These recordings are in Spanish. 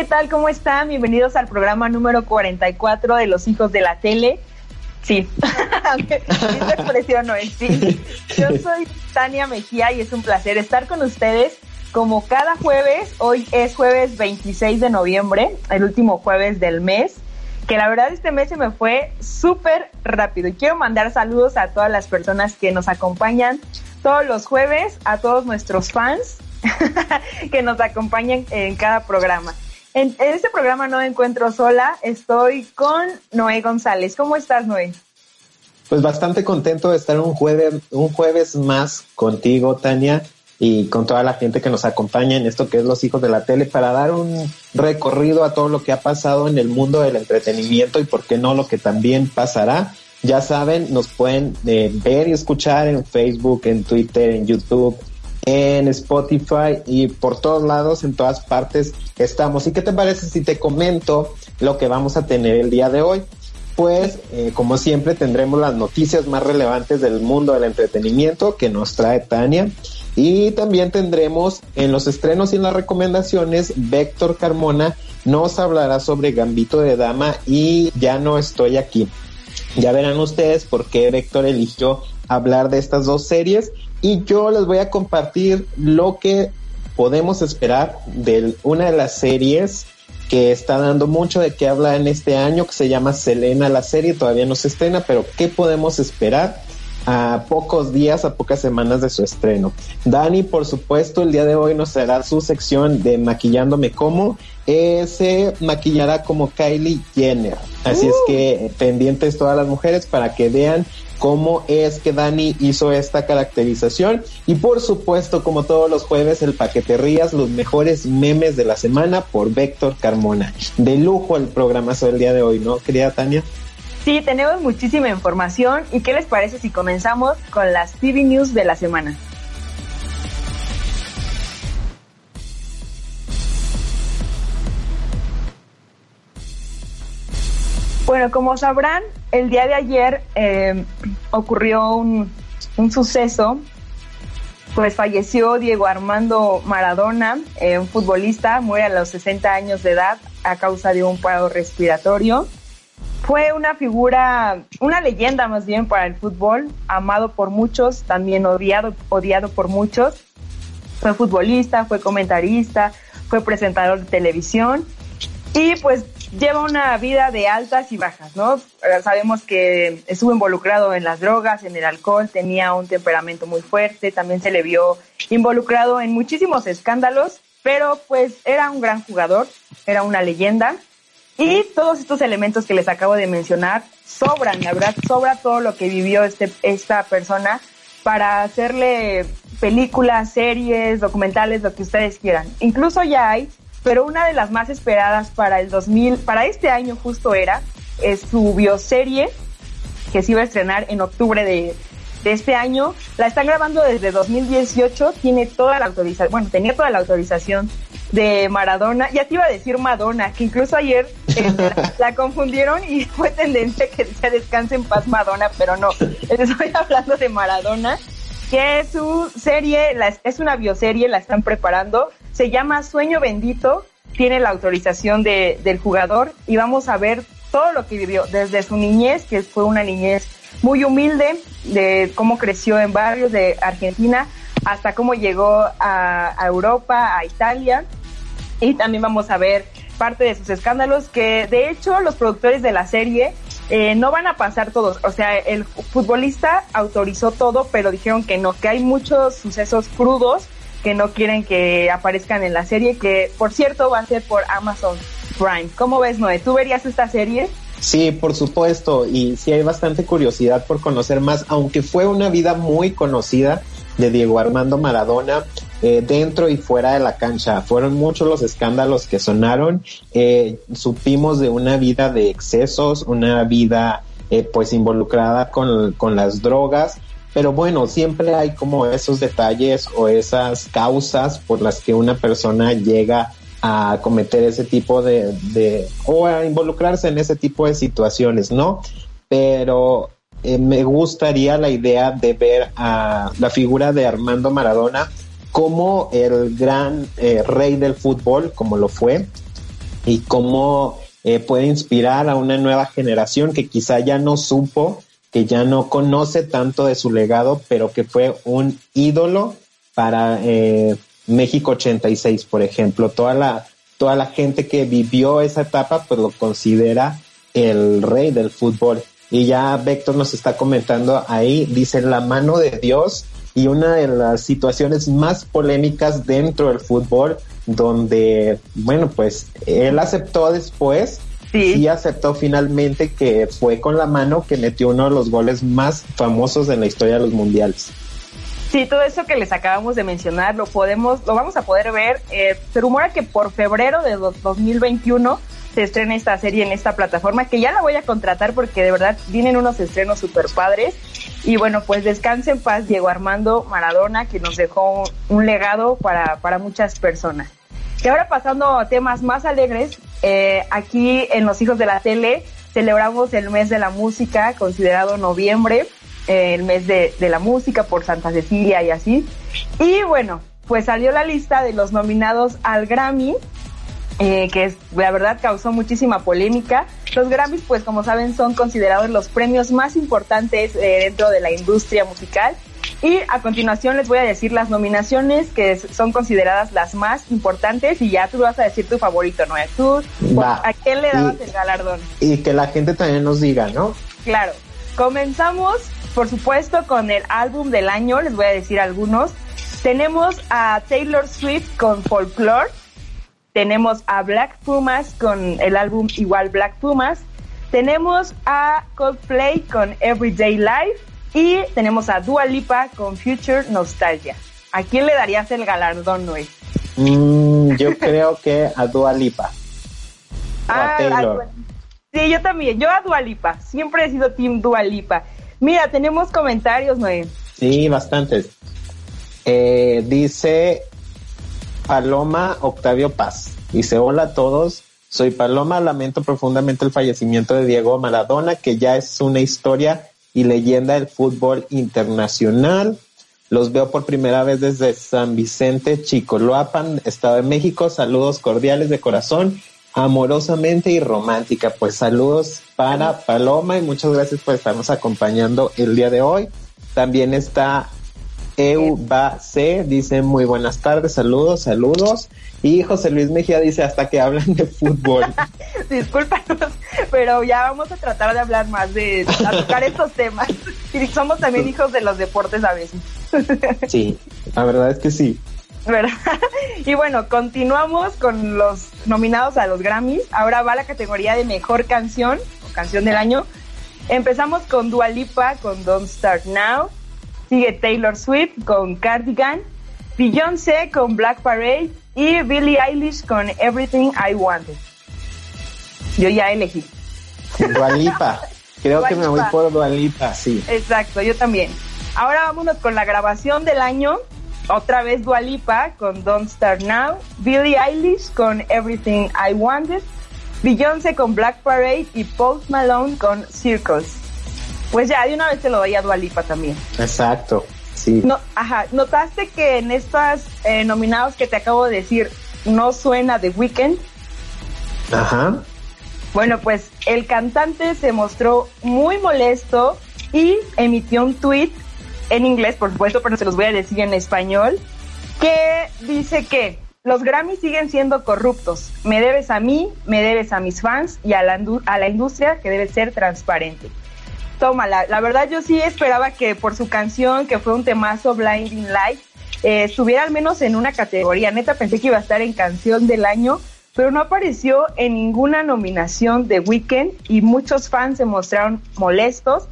¿Qué tal? ¿Cómo están? Bienvenidos al programa número 44 de Los Hijos de la Tele. Sí, esta expresión no es sí. Yo soy Tania Mejía y es un placer estar con ustedes como cada jueves. Hoy es jueves 26 de noviembre, el último jueves del mes. Que la verdad este mes se me fue súper rápido. Y quiero mandar saludos a todas las personas que nos acompañan todos los jueves, a todos nuestros fans que nos acompañan en cada programa. En, en, este programa no me encuentro sola, estoy con Noé González. ¿Cómo estás, Noé? Pues bastante contento de estar un jueves, un jueves más contigo, Tania, y con toda la gente que nos acompaña en esto que es Los Hijos de la Tele, para dar un recorrido a todo lo que ha pasado en el mundo del entretenimiento y por qué no lo que también pasará. Ya saben, nos pueden eh, ver y escuchar en Facebook, en Twitter, en YouTube, en Spotify y por todos lados, en todas partes estamos. ¿Y qué te parece si te comento lo que vamos a tener el día de hoy? Pues, eh, como siempre, tendremos las noticias más relevantes del mundo del entretenimiento que nos trae Tania. Y también tendremos en los estrenos y en las recomendaciones, Víctor Carmona nos hablará sobre Gambito de Dama y ya no estoy aquí. Ya verán ustedes por qué Víctor eligió hablar de estas dos series y yo les voy a compartir lo que podemos esperar de una de las series que está dando mucho de qué habla en este año, que se llama Selena la serie, todavía no se estrena, pero ¿qué podemos esperar a pocos días, a pocas semanas de su estreno? Dani, por supuesto, el día de hoy nos hará su sección de Maquillándome como, eh, se maquillará como Kylie Jenner. Así es que pendientes todas las mujeres para que vean cómo es que Dani hizo esta caracterización. Y por supuesto como todos los jueves el paquete rías los mejores memes de la semana por Víctor Carmona. De lujo el programa del día de hoy no querida Tania Sí, tenemos muchísima información. Y qué les parece si comenzamos con las TV News de la semana. Bueno, como sabrán, el día de ayer eh, ocurrió un, un, suceso, pues falleció Diego Armando Maradona, eh, un futbolista, muere a los 60 años de edad a causa de un paro respiratorio. Fue una figura, una leyenda más bien para el fútbol, amado por muchos, también odiado, odiado por muchos. Fue futbolista, fue comentarista, fue presentador de televisión y pues lleva una vida de altas y bajas, ¿no? Eh, sabemos que estuvo involucrado en las drogas, en el alcohol, tenía un temperamento muy fuerte, también se le vio involucrado en muchísimos escándalos, pero pues era un gran jugador, era una leyenda. Y todos estos elementos que les acabo de mencionar sobran, la verdad, sobra todo lo que vivió este, esta persona para hacerle películas, series, documentales, lo que ustedes quieran. Incluso ya hay pero una de las más esperadas para el 2000, para este año justo era, es su bioserie que se iba a estrenar en octubre de, de este año. La están grabando desde 2018, tiene toda la autorización, bueno, tenía toda la autorización de Maradona. Ya te iba a decir Madonna, que incluso ayer eh, la confundieron y fue tendencia que decía descanse en paz Madonna, pero no, estoy hablando de Maradona, que su serie, la, es una bioserie, la están preparando se llama Sueño Bendito, tiene la autorización de, del jugador y vamos a ver todo lo que vivió desde su niñez, que fue una niñez muy humilde, de cómo creció en barrios de Argentina, hasta cómo llegó a, a Europa, a Italia. Y también vamos a ver parte de sus escándalos, que de hecho los productores de la serie eh, no van a pasar todos. O sea, el futbolista autorizó todo, pero dijeron que no, que hay muchos sucesos crudos que no quieren que aparezcan en la serie, que por cierto va a ser por Amazon Prime. ¿Cómo ves, Noé? ¿Tú verías esta serie? Sí, por supuesto, y sí hay bastante curiosidad por conocer más, aunque fue una vida muy conocida de Diego Armando Maradona eh, dentro y fuera de la cancha. Fueron muchos los escándalos que sonaron. Eh, supimos de una vida de excesos, una vida eh, pues involucrada con, con las drogas. Pero bueno, siempre hay como esos detalles o esas causas por las que una persona llega a cometer ese tipo de, de o a involucrarse en ese tipo de situaciones, ¿no? Pero eh, me gustaría la idea de ver a la figura de Armando Maradona como el gran eh, rey del fútbol, como lo fue, y cómo eh, puede inspirar a una nueva generación que quizá ya no supo, que ya no conoce tanto de su legado, pero que fue un ídolo para México 86, por ejemplo. Toda la, toda la gente que vivió esa etapa, pues lo considera el rey del fútbol. Y ya Vector nos está comentando ahí, dice la mano de Dios y una de las situaciones más polémicas dentro del fútbol, donde, bueno, pues él aceptó después, sí. y aceptó finalmente que fue con la mano que metió uno de los goles más famosos en la historia de los mundiales. Sí, todo eso que les acabamos de mencionar lo podemos, lo vamos a poder ver. Eh, se rumora que por febrero de 2021 se estrena esta serie en esta plataforma, que ya la voy a contratar porque de verdad vienen unos estrenos super padres. Y bueno, pues descanse en paz Diego Armando Maradona, que nos dejó un legado para, para muchas personas. Y ahora pasando a temas más alegres, eh, aquí en Los Hijos de la Tele celebramos el mes de la música, considerado noviembre, eh, el mes de, de la música por Santa Cecilia y así. Y bueno, pues salió la lista de los nominados al Grammy eh, que es, la verdad causó muchísima polémica. Los Grammys, pues como saben, son considerados los premios más importantes eh, dentro de la industria musical. Y a continuación les voy a decir las nominaciones que son consideradas las más importantes y ya tú vas a decir tu favorito, ¿no? ¿Tú a quién le dabas el galardón? Y que la gente también nos diga, ¿no? Claro. Comenzamos, por supuesto, con el álbum del año, les voy a decir algunos. Tenemos a Taylor Swift con Folklore tenemos a Black Pumas con el álbum igual Black Pumas. Tenemos a Coldplay con Everyday Life. Y tenemos a Dua Lipa con Future Nostalgia. ¿A quién le darías el galardón, Noé? Mm, yo creo que a Dua Lipa. Ah, Taylor. sí, yo también. Yo a Dua Lipa. Siempre he sido Team Dua Lipa. Mira, tenemos comentarios, Noé. Sí, bastantes. Eh, dice Paloma Octavio Paz. Dice, hola a todos, soy Paloma, lamento profundamente el fallecimiento de Diego Maradona, que ya es una historia y leyenda del fútbol internacional. Los veo por primera vez desde San Vicente, Chicoloapan, Estado de México. Saludos cordiales de corazón, amorosamente y romántica. Pues saludos para Paloma y muchas gracias por estarnos acompañando el día de hoy. También está C dice muy buenas tardes, saludos, saludos. Y José Luis Mejía dice hasta que hablan de fútbol. Discúlpanos, pero ya vamos a tratar de hablar más de tocar estos temas. Y somos también hijos de los deportes a veces. sí, la verdad es que sí. ¿verdad? Y bueno, continuamos con los nominados a los Grammys. Ahora va la categoría de mejor canción o canción del año. Empezamos con Dua Lipa con Don't Start Now. Sigue Taylor Swift con Cardigan, Beyoncé con Black Parade y Billie Eilish con Everything I Wanted. Yo ya elegí. Dualipa. Creo que me voy por Dualipa, sí. Exacto, yo también. Ahora vámonos con la grabación del año. Otra vez Dualipa con Don't Start Now, Billie Eilish con Everything I Wanted, Beyoncé con Black Parade y Post Malone con Circles. Pues ya, de una vez te lo doy a Dualipa también. Exacto, sí. No, ajá, ¿notaste que en estas eh, nominados que te acabo de decir no suena The Weeknd? Ajá. Bueno, pues el cantante se mostró muy molesto y emitió un tweet en inglés, por supuesto, pero se los voy a decir en español, que dice que los Grammys siguen siendo corruptos. Me debes a mí, me debes a mis fans y a la, a la industria que debe ser transparente tómala. La verdad yo sí esperaba que por su canción, que fue un temazo Blinding Light, eh, estuviera al menos en una categoría. Neta pensé que iba a estar en canción del año, pero no apareció en ninguna nominación de Weekend y muchos fans se mostraron molestos.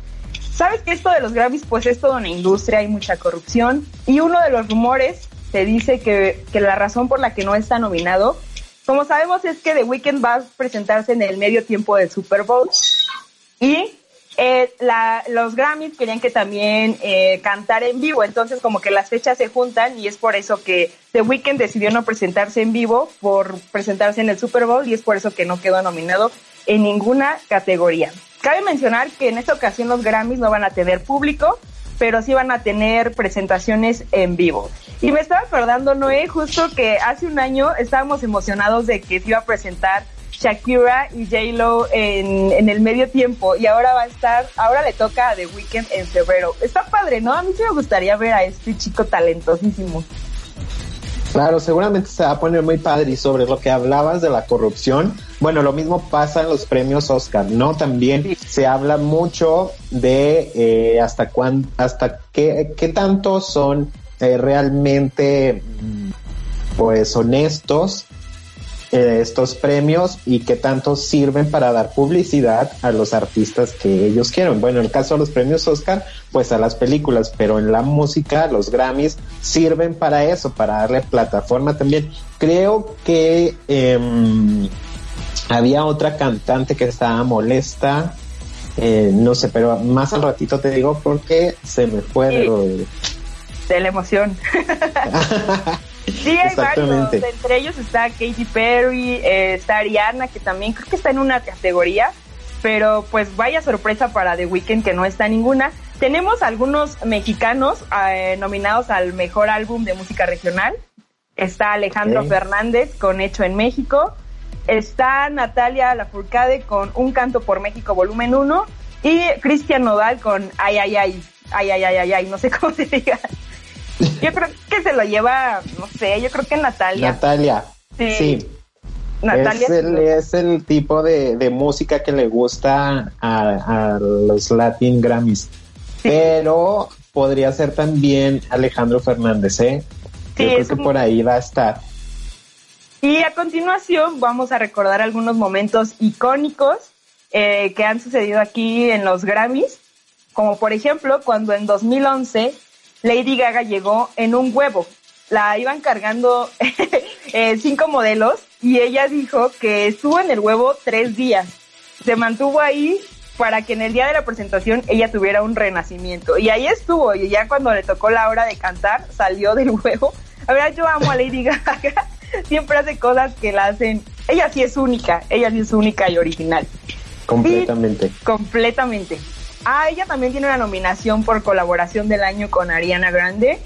Sabes que esto de los Grammys pues es toda una industria, hay mucha corrupción y uno de los rumores se dice que, que la razón por la que no está nominado, como sabemos es que The Weeknd va a presentarse en el medio tiempo del Super Bowl y eh, la, los Grammys querían que también eh, cantara en vivo, entonces como que las fechas se juntan y es por eso que The Weeknd decidió no presentarse en vivo por presentarse en el Super Bowl y es por eso que no quedó nominado en ninguna categoría. Cabe mencionar que en esta ocasión los Grammys no van a tener público, pero sí van a tener presentaciones en vivo. Y me estaba acordando, Noé, justo que hace un año estábamos emocionados de que se iba a presentar Shakira y J-Lo en, en el medio tiempo y ahora va a estar, ahora le toca a The Weeknd en febrero. Está padre, ¿no? A mí sí me gustaría ver a este chico talentosísimo. Claro, seguramente se va a poner muy padre y sobre lo que hablabas de la corrupción, bueno, lo mismo pasa en los premios Oscar, ¿no? También se habla mucho de eh, hasta cuán, hasta qué, qué tanto son eh, realmente pues honestos eh, estos premios y qué tanto sirven para dar publicidad a los artistas que ellos quieren. Bueno, en el caso de los premios Oscar, pues a las películas, pero en la música, los Grammys sirven para eso, para darle plataforma también. Creo que eh, había otra cantante que estaba molesta. Eh, no sé, pero más al ratito te digo porque se me fue de... de la emoción. Sí, hay varios. Entre ellos está Katy Perry, eh, está Ariana, que también creo que está en una categoría. Pero pues vaya sorpresa para The Weeknd que no está en ninguna. Tenemos algunos mexicanos eh, nominados al mejor álbum de música regional. Está Alejandro Fernández con Hecho en México. Está Natalia Lafourcade con Un Canto por México volumen 1. Y Cristian Nodal con Ay, ay, ay, ay, ay, ay, ay, ay, no sé cómo se diga. Yo creo que se lo lleva, no sé, yo creo que Natalia. Natalia. Sí. Natalia. Es el, es el tipo de, de, música que le gusta a, a los Latin Grammys. Pero podría ser también Alejandro Fernández, ¿eh? Sí, yo creo que por ahí va a estar. Y a continuación vamos a recordar algunos momentos icónicos eh, que han sucedido aquí en los Grammys, como por ejemplo cuando en 2011 Lady Gaga llegó en un huevo. La iban cargando eh, cinco modelos y ella dijo que estuvo en el huevo tres días. Se mantuvo ahí para que en el día de la presentación ella tuviera un renacimiento. Y ahí estuvo, y ya cuando le tocó la hora de cantar, salió del huevo. A ver, yo amo a Lady Gaga. Siempre hace cosas que la hacen. Ella sí es única, ella sí es única y original. Completamente. completamente. Ah, ella también tiene una nominación por colaboración del año con Ariana Grande.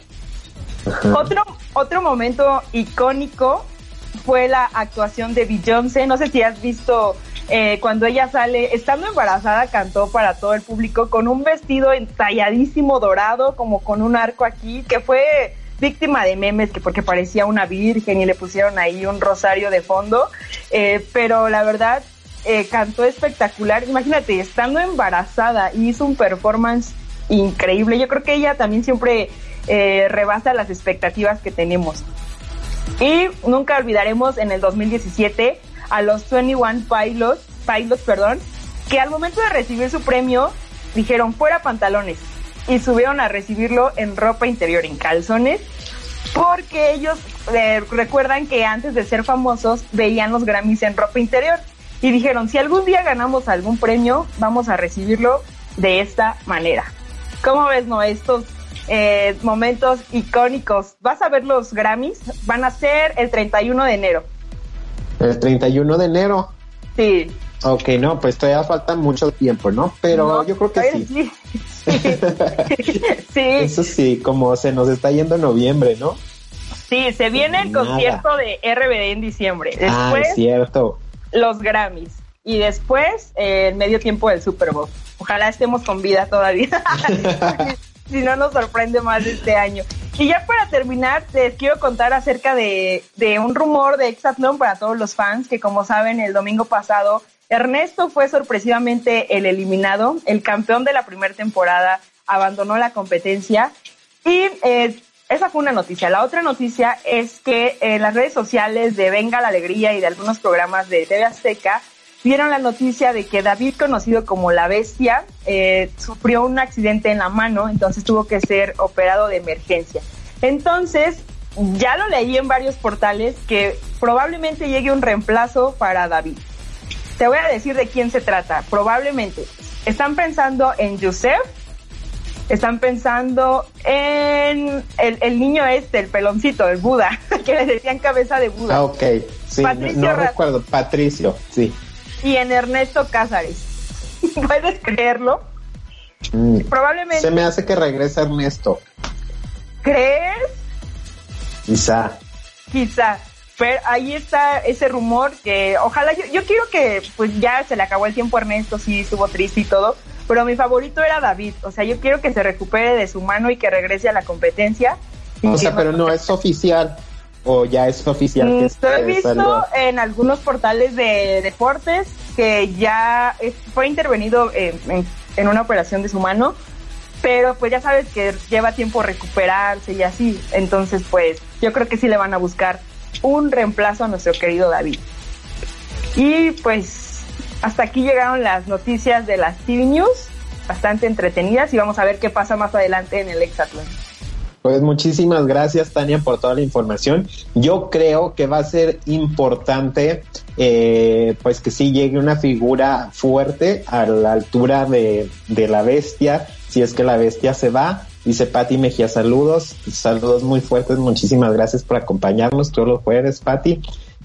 Otro, otro momento icónico fue la actuación de Beyoncé. No sé si has visto eh, cuando ella sale, estando embarazada, cantó para todo el público con un vestido entalladísimo dorado, como con un arco aquí, que fue víctima de memes, que porque parecía una virgen y le pusieron ahí un rosario de fondo. Eh, pero la verdad, eh, cantó espectacular. Imagínate, estando embarazada, hizo un performance increíble. Yo creo que ella también siempre eh, rebasa las expectativas que tenemos. Y nunca olvidaremos en el 2017 a los 21 Pilots, Pilots, perdón, que al momento de recibir su premio dijeron fuera pantalones y subieron a recibirlo en ropa interior, en calzones, porque ellos eh, recuerdan que antes de ser famosos veían los Grammys en ropa interior y dijeron, si algún día ganamos algún premio, vamos a recibirlo de esta manera. ¿Cómo ves, no? Estos eh, momentos icónicos. ¿Vas a ver los Grammys? Van a ser el 31 de enero. ¿El 31 de enero? Sí. Ok, no, pues todavía falta mucho tiempo, ¿no? Pero yo creo que sí. Sí. Eso sí, como se nos está yendo noviembre, ¿no? Sí, se viene el concierto de RBD en diciembre. ah, es cierto los Grammys y después eh, el medio tiempo del Super Bowl. Ojalá estemos con vida todavía. si no nos sorprende más este año. Y ya para terminar, les quiero contar acerca de, de un rumor de Exatlón para todos los fans, que como saben, el domingo pasado Ernesto fue sorpresivamente el eliminado, el campeón de la primera temporada abandonó la competencia y eh, esa fue una noticia. La otra noticia es que en las redes sociales de Venga la Alegría y de algunos programas de TV Azteca vieron la noticia de que David, conocido como la bestia, eh, sufrió un accidente en la mano, entonces tuvo que ser operado de emergencia. Entonces, ya lo leí en varios portales que probablemente llegue un reemplazo para David. Te voy a decir de quién se trata. Probablemente están pensando en Joseph, están pensando en el, el niño este, el peloncito, el Buda, que le decían cabeza de Buda. Ah, ok. Sí, Patricio no, recuerdo. Patricio, sí. Y en Ernesto Cázares. ¿Puedes creerlo? Mm. Probablemente. Se me hace que regrese Ernesto. ¿Crees? Quizá. Quizá. Pero ahí está ese rumor que ojalá yo, yo quiero que pues ya se le acabó el tiempo a Ernesto, sí estuvo triste y todo, pero mi favorito era David, o sea, yo quiero que se recupere de su mano y que regrese a la competencia. O sea, pero no es oficial. O ya es oficial que Mm, Lo he visto salió. en algunos portales de deportes que ya es- fue intervenido eh, en, en una operación de su mano, pero pues ya sabes que lleva tiempo recuperarse y así. Entonces, pues yo creo que sí le van a buscar un reemplazo a nuestro querido David. Y pues hasta aquí llegaron las noticias de las TV News, bastante entretenidas y vamos a ver qué pasa más adelante en el Hexatlón. Pues muchísimas gracias, Tania, por toda la información. Yo creo que va a ser importante, eh, pues que sí llegue una figura fuerte a la altura de, de la bestia, si es que la bestia se va. Dice Patti Mejía, saludos, saludos muy fuertes, muchísimas gracias por acompañarnos todos los jueves, Patti.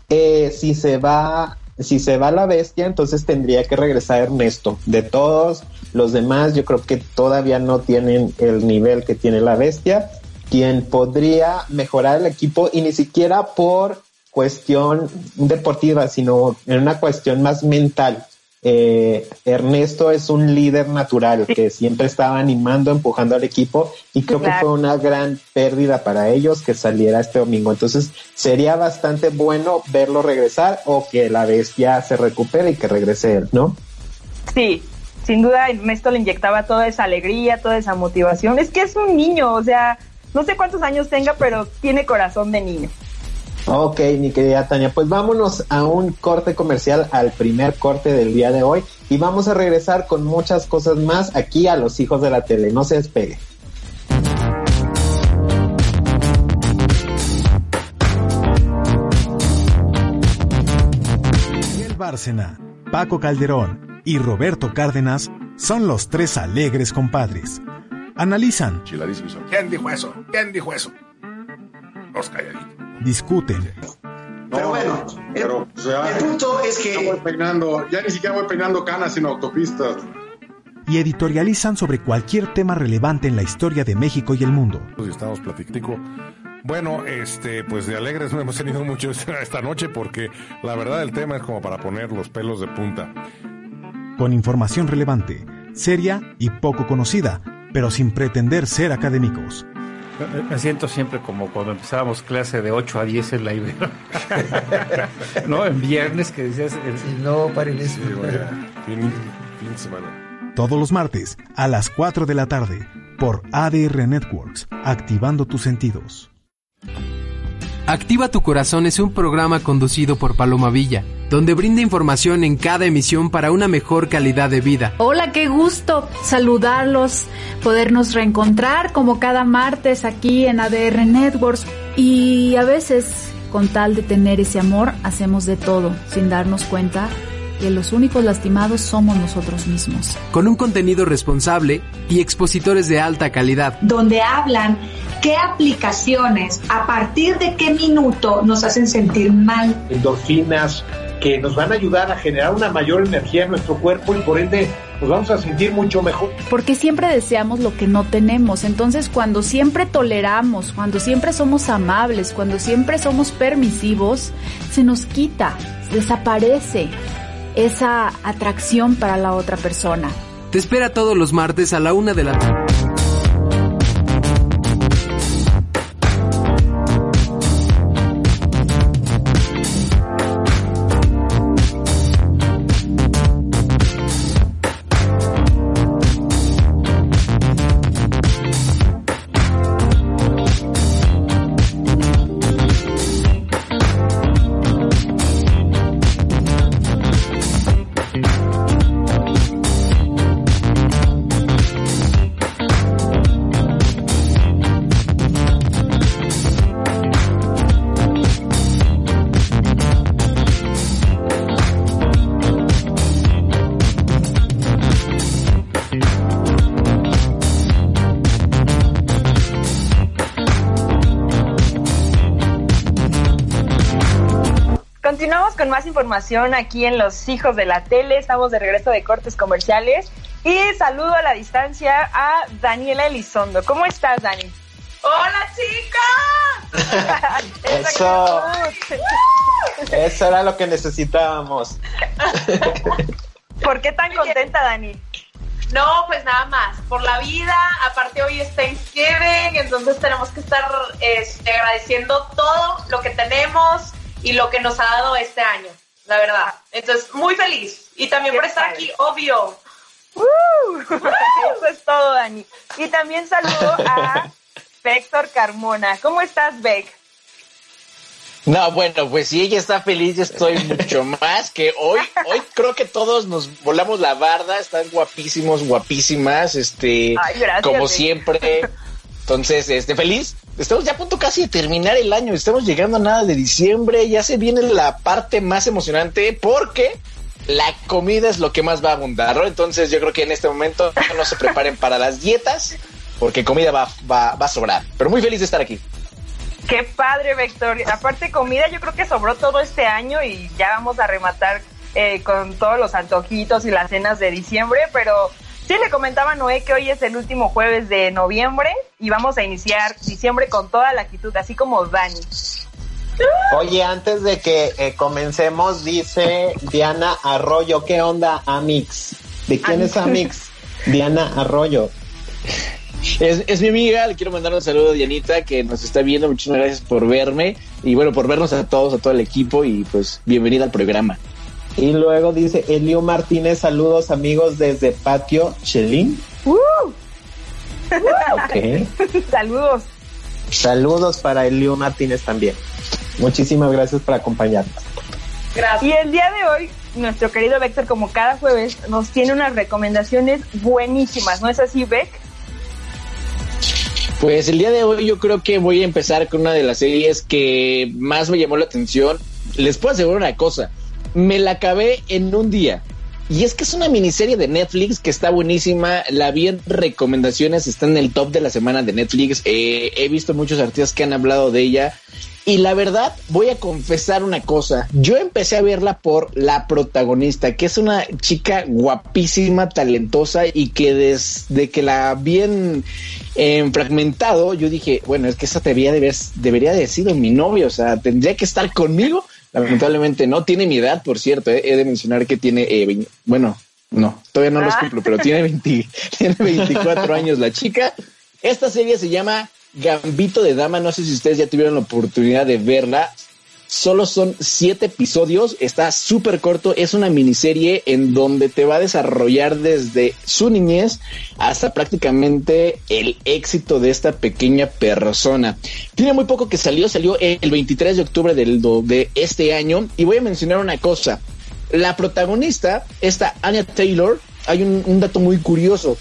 Eh, si se va, si se va la bestia, entonces tendría que regresar Ernesto. De todos los demás, yo creo que todavía no tienen el nivel que tiene la bestia. Quien podría mejorar el equipo y ni siquiera por cuestión deportiva, sino en una cuestión más mental. Eh, Ernesto es un líder natural que siempre estaba animando, empujando al equipo y creo que fue una gran pérdida para ellos que saliera este domingo. Entonces sería bastante bueno verlo regresar o que la bestia se recupere y que regrese él, ¿no? Sí, sin duda Ernesto le inyectaba toda esa alegría, toda esa motivación. Es que es un niño, o sea, no sé cuántos años tenga, pero tiene corazón de niño. Ok, mi querida Tania, pues vámonos a un corte comercial, al primer corte del día de hoy y vamos a regresar con muchas cosas más aquí a los hijos de la tele. No se despegue. Miguel Bárcena, Paco Calderón y Roberto Cárdenas son los tres alegres compadres. Analizan. ¿Quién dijo eso? ¿Quién dijo eso? Los calladitos. Discuten, Pero bueno, el- pero, o sea, el punto es ya voy que peinando, ya ni siquiera voy peinando canas sino autopistas. y editorializan sobre cualquier tema relevante en la historia de México y el mundo. Estamos platicando. Bueno, este, pues de alegres no hemos tenido mucho esta, esta noche porque la verdad el tema es como para poner los pelos de punta. Con información relevante, seria y poco conocida, pero sin pretender ser académicos. Me- siento siempre como cuando empezábamos clase de 8 a 10 en la Ibero. no, en viernes que decías... el- no paren eso. Sí, vaya, fin, fin de semana. Todos los martes a las 4 de la tarde por ADR Networks, activando tus sentidos. Activa tu Corazón es un programa conducido por Paloma Villa, donde brinda información en cada emisión para una mejor calidad de vida. Hola, qué gusto saludarlos, podernos reencontrar como cada martes aquí en ADR Networks y a veces con tal de tener ese amor hacemos de todo sin darnos cuenta que los únicos lastimados somos nosotros mismos. Con un contenido responsable y expositores de alta calidad. donde hablan qué aplicaciones, a partir de qué minuto nos hacen sentir mal. endorfinas que nos van a ayudar a generar una mayor energía en nuestro cuerpo y por ende nos vamos a sentir mucho mejor. Porque siempre deseamos lo que no tenemos. Entonces, cuando siempre toleramos, cuando siempre somos amables, cuando siempre somos permisivos, se nos quita, desaparece esa atracción para la otra persona. Te espera todos los martes a la una de la tarde. Más información aquí en Los Hijos de la Tele. Estamos de regreso de cortes comerciales. Y saludo a la distancia a Daniela Elizondo. ¿Cómo estás, Dani? ¡Hola, chicas! Eso. Eso era lo que necesitábamos. ¿Por qué tan contenta, Dani? No, pues nada más, por la vida, aparte hoy es Thanksgiving, entonces tenemos que estar este, agradeciendo todo lo que tenemos y lo que nos ha dado este año, la verdad. Entonces, muy feliz. Y también por estar aquí, obvio. ¡Uh! Eso es todo, Dani. Y también saludo a Héctor Carmona. ¿Cómo estás, Beck? No, bueno, pues si ella está feliz, yo estoy mucho más que hoy. Hoy creo que todos nos volamos la barda, están guapísimos, guapísimas, este, Ay, gracias, como Beck. siempre. Entonces, este, feliz. Estamos ya a punto casi de terminar el año, estamos llegando a nada de diciembre, ya se viene la parte más emocionante porque la comida es lo que más va a abundar, ¿no? Entonces yo creo que en este momento no se preparen para las dietas porque comida va, va, va a sobrar. Pero muy feliz de estar aquí. Qué padre, Vector. Aparte, comida, yo creo que sobró todo este año y ya vamos a rematar eh, con todos los antojitos y las cenas de diciembre. Pero sí le comentaba a Noé que hoy es el último jueves de noviembre y vamos a iniciar diciembre con toda la actitud, así como Dani. Oye, antes de que eh, comencemos, dice Diana Arroyo, ¿qué onda, Amix? ¿De quién es Amix? Diana Arroyo. Es, es mi amiga, le quiero mandar un saludo a Dianita que nos está viendo. Muchísimas gracias por verme y bueno, por vernos a todos, a todo el equipo y pues bienvenida al programa. Y luego dice Elio Martínez, saludos amigos desde Patio Chelín. Ok. Saludos. Saludos para Elio Martínez también. Muchísimas gracias por acompañarnos. Y el día de hoy, nuestro querido Vector, como cada jueves, nos tiene unas recomendaciones buenísimas, ¿no es así, Beck? Pues el día de hoy yo creo que voy a empezar con una de las series que más me llamó la atención. Les puedo asegurar una cosa, me la acabé en un día. Y es que es una miniserie de Netflix que está buenísima. La vi en recomendaciones, está en el top de la semana de Netflix. Eh, he visto muchos artistas que han hablado de ella. Y la verdad, voy a confesar una cosa. Yo empecé a verla por la protagonista, que es una chica guapísima, talentosa y que desde que la vi en, en fragmentado, yo dije, bueno, es que esa debería de, haber- debería de haber sido mi novio, o sea, tendría que estar conmigo. Lamentablemente no tiene mi edad, por cierto, eh, he de mencionar que tiene, eh, vein- bueno, no, todavía no los Ah. cumplo, pero tiene, 20 tiene 24 años la chica. Esta serie se llama Gambito de Dama, no sé si ustedes ya tuvieron la oportunidad de verla. Solo son siete episodios, está súper corto, es una miniserie en donde te va a desarrollar desde su niñez hasta prácticamente el éxito de esta pequeña persona. Tiene muy poco que salió, salió el 23 de octubre del, de este año y voy a mencionar una cosa. La protagonista, esta Anya Taylor, hay un, un dato muy curioso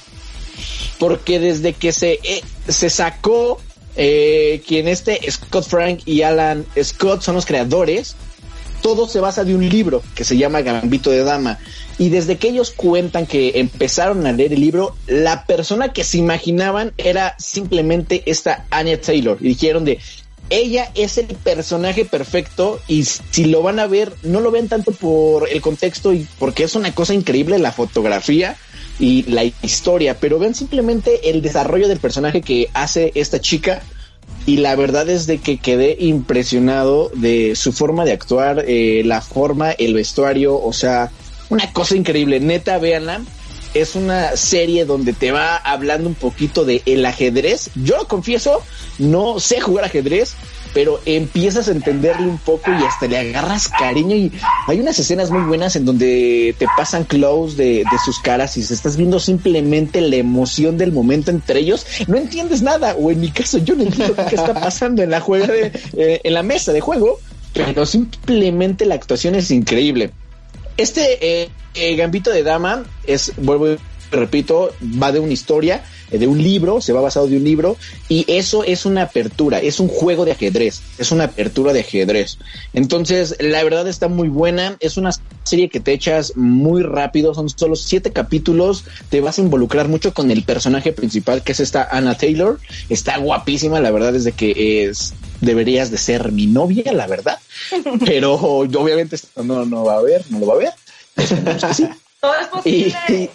porque desde que se, eh, se sacó eh, quien este Scott Frank y Alan Scott son los creadores, todo se basa de un libro que se llama Gambito de Dama. Y desde que ellos cuentan que empezaron a leer el libro, la persona que se imaginaban era simplemente esta Anya Taylor. Y dijeron de, ella es el personaje perfecto y si lo van a ver, no lo ven tanto por el contexto y porque es una cosa increíble la fotografía y la historia, pero ven simplemente el desarrollo del personaje que hace esta chica y la verdad es de que quedé impresionado de su forma de actuar, eh, la forma, el vestuario, o sea, una cosa increíble, neta, véanla. Es una serie donde te va hablando un poquito de el ajedrez. Yo lo confieso, no sé jugar ajedrez, pero empiezas a entenderle un poco y hasta le agarras cariño y hay unas escenas muy buenas en donde te pasan close de, sus caras y se estás viendo simplemente la emoción del momento entre ellos. No entiendes nada, o en mi caso yo no entiendo qué está pasando en la juega de, eh, en la mesa de juego, pero simplemente la actuación es increíble. Este eh, eh, Gambito de Dama es, vuelvo repito, va de una historia, de un libro, se va basado de un libro, y eso es una apertura, es un juego de ajedrez, es una apertura de ajedrez. Entonces, la verdad está muy buena, es una serie que te echas muy rápido, son solo siete capítulos, te vas a involucrar mucho con el personaje principal, que es esta Anna Taylor, está guapísima, la verdad es de que es deberías de ser mi novia, la verdad. Pero obviamente esto no, no va a ver, no lo va a ver. Sí. Todo es posible. Y,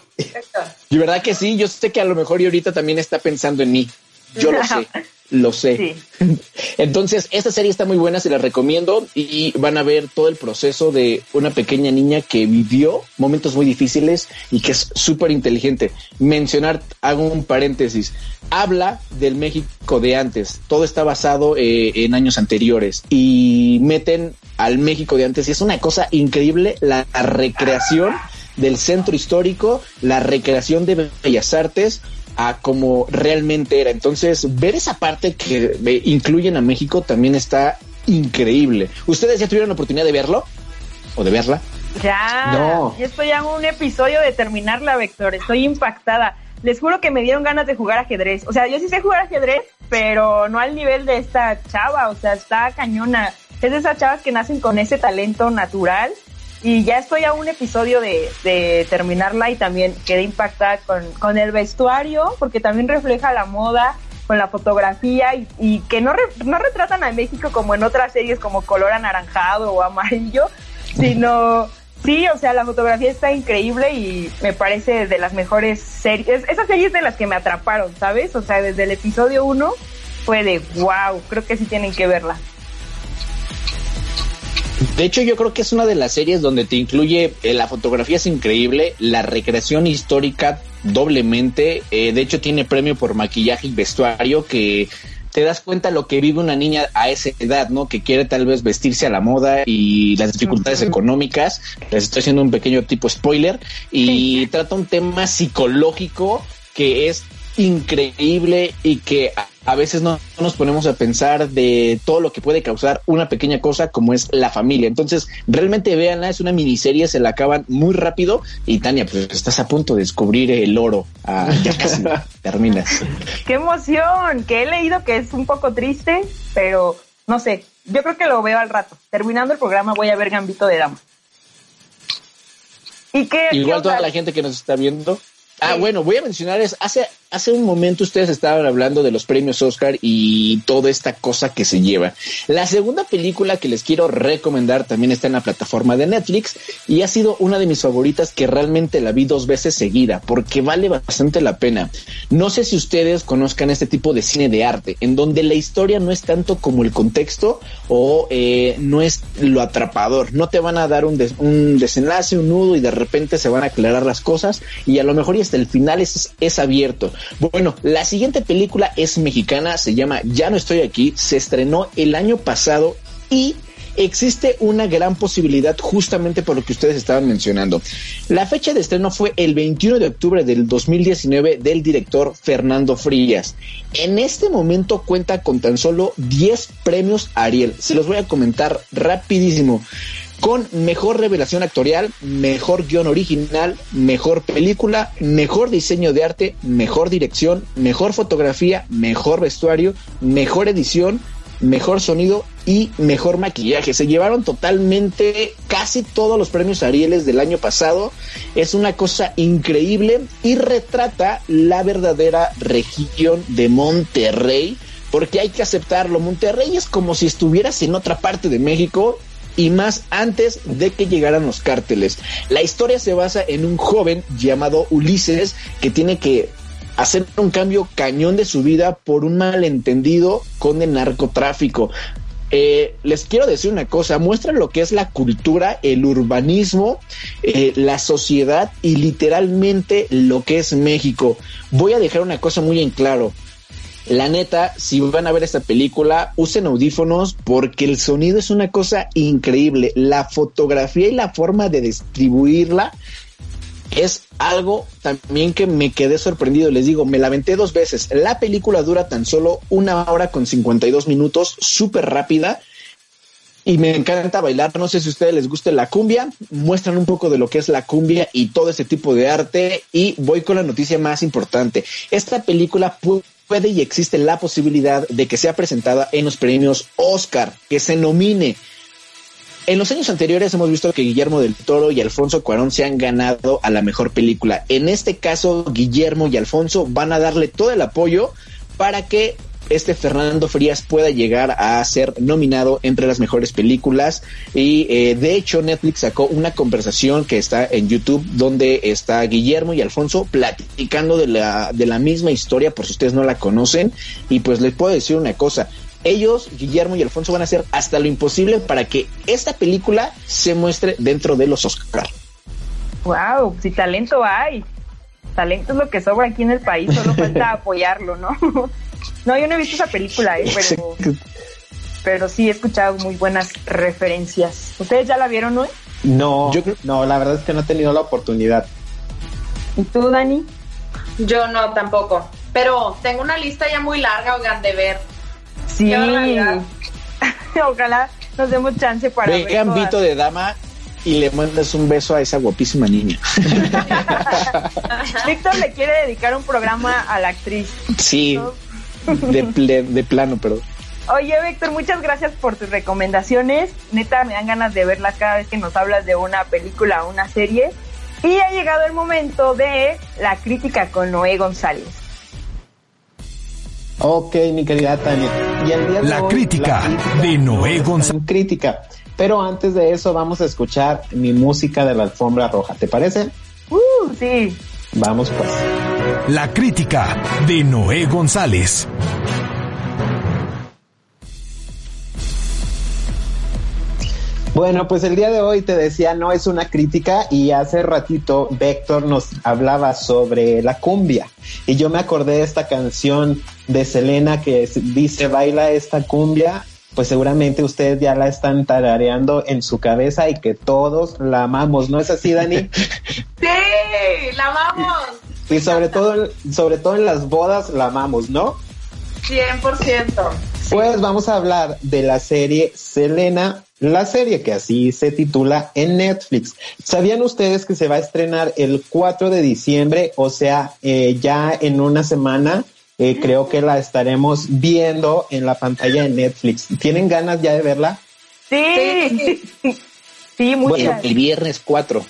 y verdad que sí, yo sé que a lo mejor y ahorita también está pensando en mí. Yo lo sé, lo sé. Entonces, esta serie está muy buena, se la recomiendo y van a ver todo el proceso de una pequeña niña que vivió momentos muy difíciles y que es súper inteligente. Mencionar, hago un paréntesis, habla del México de antes, todo está basado eh, en años anteriores y meten al México de antes y es una cosa increíble la recreación del centro histórico, la recreación de Bellas Artes, a como realmente era. Entonces, ver esa parte que eh, incluyen a México también está increíble. ¿Ustedes ya tuvieron la oportunidad de verlo? ¿O de verla? Ya, No. ya estoy a un episodio de terminarla, Vector. Estoy impactada. Les juro que me dieron ganas de jugar ajedrez. O sea, yo sí sé jugar ajedrez, pero no al nivel de esta chava. O sea, está cañona. Es de esas chavas que nacen con ese talento natural. Y ya estoy a un episodio de, de terminarla y también quedé impactada con, con el vestuario, porque también refleja la moda, con la fotografía y, y que no, re- no retratan a México como en otras series como color anaranjado o amarillo, sino sí, o sea, la fotografía está increíble y me parece de las mejores series, esas series de las que me atraparon, ¿sabes? O sea, desde el episodio 1 fue de wow, creo que sí tienen que verla. De hecho, yo creo que es una de las series donde te incluye eh, la fotografía es increíble, la recreación histórica doblemente. eh, de hecho, tiene premio por maquillaje y vestuario que te das cuenta lo que vive una niña a esa edad, ¿no? Que quiere tal vez vestirse a la moda y las dificultades económicas. Les estoy haciendo un pequeño tipo spoiler y trata un tema psicológico que es increíble y que a, veces no nos ponemos a pensar de todo lo que puede causar una pequeña cosa como es la familia. Entonces, realmente véanla, es una miniserie, se la acaban muy rápido y Tania, pues estás a punto de descubrir el oro. Ah, ya casi terminas. ¡Qué emoción! Que he leído que es un poco triste, pero no sé, yo creo que lo veo al rato. Terminando el programa voy a ver Gambito de Dama. ¿Y qué? Igual qué toda la gente que nos está viendo. Ah, bueno, voy a mencionar es hace hace un momento ustedes estaban hablando de los premios Oscar y toda esta cosa que se lleva. La segunda película que les quiero recomendar también está en la plataforma de Netflix y ha sido una de mis favoritas que realmente la vi dos veces seguida porque vale bastante la pena. No sé si ustedes conozcan este tipo de cine de arte en donde la historia no es tanto como el contexto o eh, no es lo atrapador. No te van a dar un, des- un desenlace, un nudo y de repente se van a aclarar las cosas y a lo mejor y hasta el final es, es abierto. Bueno, la siguiente película es mexicana, se llama Ya no estoy aquí, se estrenó el año pasado y existe una gran posibilidad justamente por lo que ustedes estaban mencionando. La fecha de estreno fue el 21 de octubre del 2019 del director Fernando Frías. En este momento cuenta con tan solo 10 premios Ariel. Se los voy a comentar rapidísimo con mejor revelación actorial, mejor guion original, mejor película, mejor diseño de arte, mejor dirección, mejor fotografía, mejor vestuario, mejor edición, mejor sonido y mejor maquillaje. Se llevaron totalmente casi todos los premios Arieles del año pasado. Es una cosa increíble y retrata la verdadera región de Monterrey. Porque hay que aceptarlo, Monterrey es como si estuvieras en otra parte de México y más antes de que llegaran los cárteles. La historia se basa en un joven llamado Ulises que tiene que hacer un cambio cañón de su vida por un malentendido con el narcotráfico. Eh, les quiero decir una cosa, muestra lo que es la cultura, el urbanismo, eh, la sociedad y literalmente lo que es México. Voy a dejar una cosa muy en claro. La neta, si van a ver esta película, usen audífonos porque el sonido es una cosa increíble. La fotografía y la forma de distribuirla es algo también que me quedé sorprendido. Les digo, me lamenté dos veces. La película dura tan solo una hora con 52 minutos, súper rápida. Y me encanta bailar. No sé si a ustedes les gusta la cumbia. Muestran un poco de lo que es la cumbia y todo ese tipo de arte. Y voy con la noticia más importante. Esta película pu- puede y existe la posibilidad de que sea presentada en los premios Oscar, que se nomine. En los años anteriores hemos visto que Guillermo del Toro y Alfonso Cuarón se han ganado a la mejor película. En este caso, Guillermo y Alfonso van a darle todo el apoyo para que este Fernando Frías pueda llegar a ser nominado entre las mejores películas. Y eh, de hecho Netflix sacó una conversación que está en YouTube donde está Guillermo y Alfonso platicando de la, de la misma historia por si ustedes no la conocen. Y pues les puedo decir una cosa, ellos, Guillermo y Alfonso, van a hacer hasta lo imposible para que esta película se muestre dentro de los Oscar. Wow, si talento hay. Talento es lo que sobra aquí en el país, solo falta apoyarlo, ¿no? No, yo no he visto esa película, ¿eh? pero, pero sí he escuchado muy buenas referencias. ¿Ustedes ya la vieron hoy? No, no, la verdad es que no he tenido la oportunidad. ¿Y tú, Dani? Yo no, tampoco. Pero tengo una lista ya muy larga, oigan, de ver. Sí. Ojalá nos demos chance para Ve ver. Gambito todas. de dama y le mandas un beso a esa guapísima niña. Víctor le quiere dedicar un programa a la actriz. Sí, de, ple- de plano, perdón. Oye, Víctor, muchas gracias por tus recomendaciones. Neta, me dan ganas de verlas cada vez que nos hablas de una película o una serie. Y ha llegado el momento de la crítica con Noé González. Ok, mi querida Tania. Y el día de La hoy, crítica de Noé González. Crítica. Pero antes de eso vamos a escuchar mi música de la alfombra roja. ¿Te parece? Uh, sí. Vamos pues. La crítica de Noé González. Bueno, pues el día de hoy te decía, no es una crítica y hace ratito Vector nos hablaba sobre la cumbia y yo me acordé de esta canción de Selena que dice baila esta cumbia, pues seguramente ustedes ya la están tarareando en su cabeza y que todos la amamos, ¿no es así, Dani? Sí, la amamos. Y sobre todo, sobre todo en las bodas la amamos, ¿no? 100%. Pues vamos a hablar de la serie Selena, la serie que así se titula en Netflix. ¿Sabían ustedes que se va a estrenar el 4 de diciembre? O sea, eh, ya en una semana. eh, creo que la estaremos viendo en la pantalla de Netflix. ¿Tienen ganas ya de verla? Sí. Sí, Bueno, muchas. el viernes 4.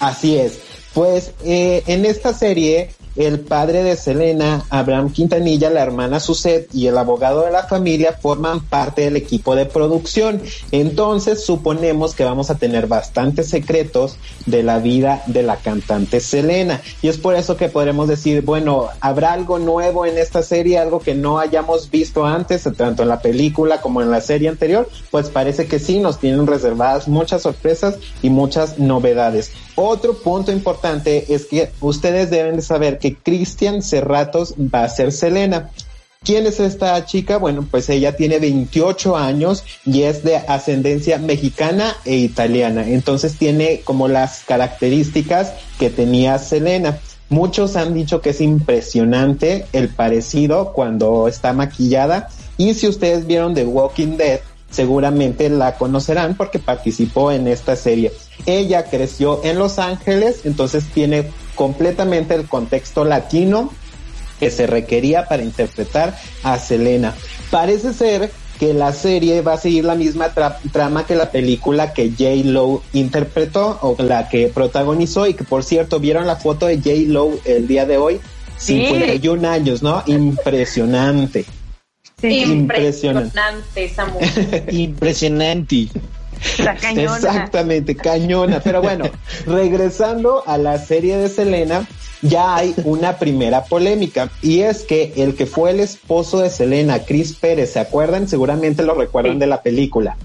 Así es. Pues eh, en esta serie, el padre de Selena, Abraham Quintanilla, la hermana Suset y el abogado de la familia forman parte del equipo de producción. Entonces suponemos que vamos a tener bastantes secretos de la vida de la cantante Selena. Y es por eso que podremos decir, bueno, ¿habrá algo nuevo en esta serie, algo que no hayamos visto antes, tanto en la película como en la serie anterior? Pues parece que sí, nos tienen reservadas muchas sorpresas y muchas novedades. Otro punto importante es que ustedes deben de saber que Cristian Cerratos va a ser Selena. ¿Quién es esta chica? Bueno, pues ella tiene 28 años y es de ascendencia mexicana e italiana. Entonces tiene como las características que tenía Selena. Muchos han dicho que es impresionante el parecido cuando está maquillada. Y si ustedes vieron The Walking Dead, seguramente la conocerán porque participó en esta serie. Ella creció en Los Ángeles, entonces tiene completamente el contexto latino que se requería para interpretar a Selena. Parece ser que la serie va a seguir la misma tra- trama que la película que J. Lo interpretó o la que protagonizó y que por cierto vieron la foto de J. Lo el día de hoy, Sí. 51 años, ¿no? Impresionante. Impresionante esa mujer. Impresionante. La cañona. Exactamente, cañona. Pero bueno, regresando a la serie de Selena, ya hay una primera polémica y es que el que fue el esposo de Selena, Chris Pérez, ¿se acuerdan? Seguramente lo recuerdan de la película.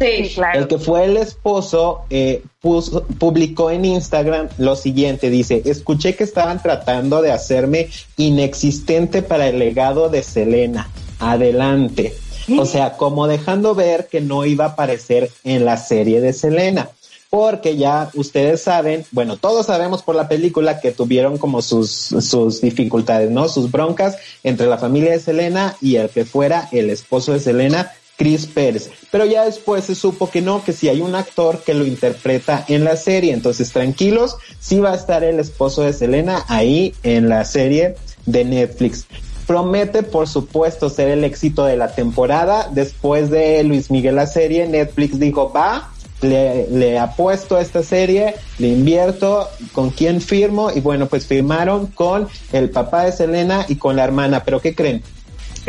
Sí, El que fue el esposo eh, puso- publicó en Instagram lo siguiente, dice, escuché que estaban tratando de hacerme inexistente para el legado de Selena. Adelante. O sea, como dejando ver que no iba a aparecer en la serie de Selena. Porque ya ustedes saben, bueno, todos sabemos por la película que tuvieron como sus, sus dificultades, ¿no? Sus broncas entre la familia de Selena y el que fuera el esposo de Selena, Chris Pérez. Pero ya después se supo que no, que si hay un actor que lo interpreta en la serie. Entonces, tranquilos, sí va a estar el esposo de Selena ahí en la serie de Netflix. Promete, por supuesto, ser el éxito de la temporada. Después de Luis Miguel la serie, Netflix dijo, va, le, le apuesto a esta serie, le invierto, con quién firmo, y bueno, pues firmaron con el papá de Selena y con la hermana. Pero ¿qué creen?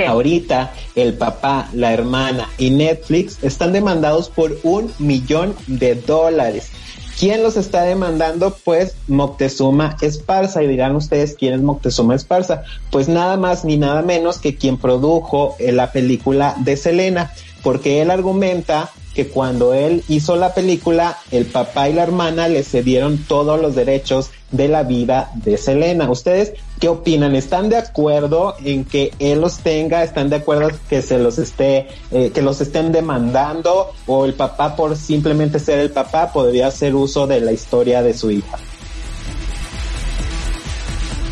Ahorita el papá, la hermana y Netflix están demandados por un millón de dólares. ¿Quién los está demandando? Pues Moctezuma Esparza. Y dirán ustedes, ¿quién es Moctezuma Esparza? Pues nada más ni nada menos que quien produjo eh, la película de Selena, porque él argumenta que cuando él hizo la película, el papá y la hermana le cedieron todos los derechos de la vida de Selena. ¿Ustedes qué opinan? ¿Están de acuerdo en que él los tenga? ¿Están de acuerdo que se los esté, eh, que los estén demandando? ¿O el papá por simplemente ser el papá podría hacer uso de la historia de su hija?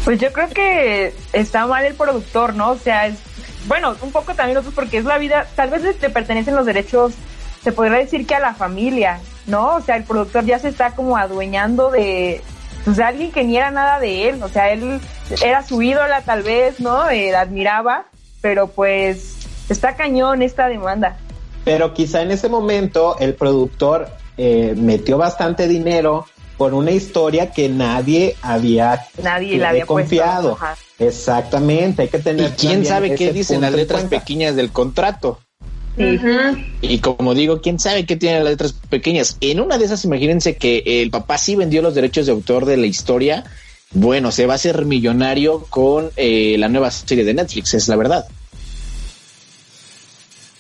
Pues yo creo que está mal el productor, ¿no? O sea, es, bueno, un poco también nosotros porque es la vida, tal vez le pertenecen los derechos se podría decir que a la familia, ¿no? O sea, el productor ya se está como adueñando de, pues, de alguien que ni era nada de él, o sea, él era su ídola tal vez, ¿no? Eh, admiraba, pero pues está cañón esta demanda. Pero quizá en ese momento el productor eh, metió bastante dinero por una historia que nadie había, nadie le había confiado. Exactamente, hay que tener. ¿Y quién sabe qué dicen las letras pequeñas del contrato? Y como digo, quién sabe qué tiene las letras pequeñas. En una de esas, imagínense que el papá sí vendió los derechos de autor de la historia. Bueno, se va a hacer millonario con eh, la nueva serie de Netflix, es la verdad.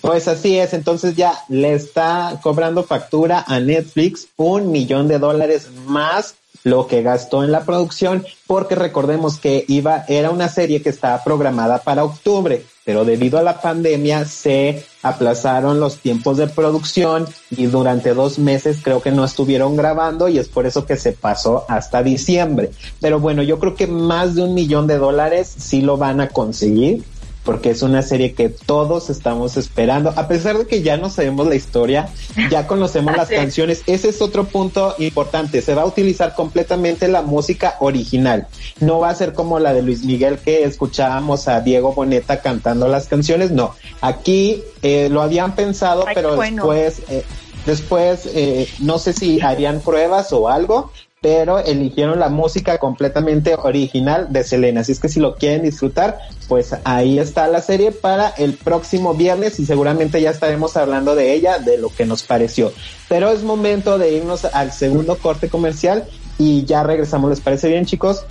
Pues así es, entonces ya le está cobrando factura a Netflix un millón de dólares más lo que gastó en la producción, porque recordemos que iba, era una serie que estaba programada para octubre, pero debido a la pandemia se aplazaron los tiempos de producción y durante dos meses creo que no estuvieron grabando y es por eso que se pasó hasta diciembre. Pero bueno, yo creo que más de un millón de dólares sí lo van a conseguir porque es una serie que todos estamos esperando, a pesar de que ya no sabemos la historia, ya conocemos las canciones, ese es otro punto importante, se va a utilizar completamente la música original, no va a ser como la de Luis Miguel que escuchábamos a Diego Boneta cantando las canciones, no, aquí eh, lo habían pensado, pero después... Eh, después, eh, no sé si harían pruebas o algo, pero eligieron la música completamente original de Selena. Así es que si lo quieren disfrutar, pues ahí está la serie para el próximo viernes y seguramente ya estaremos hablando de ella, de lo que nos pareció. Pero es momento de irnos al segundo corte comercial y ya regresamos. ¿Les parece bien, chicos?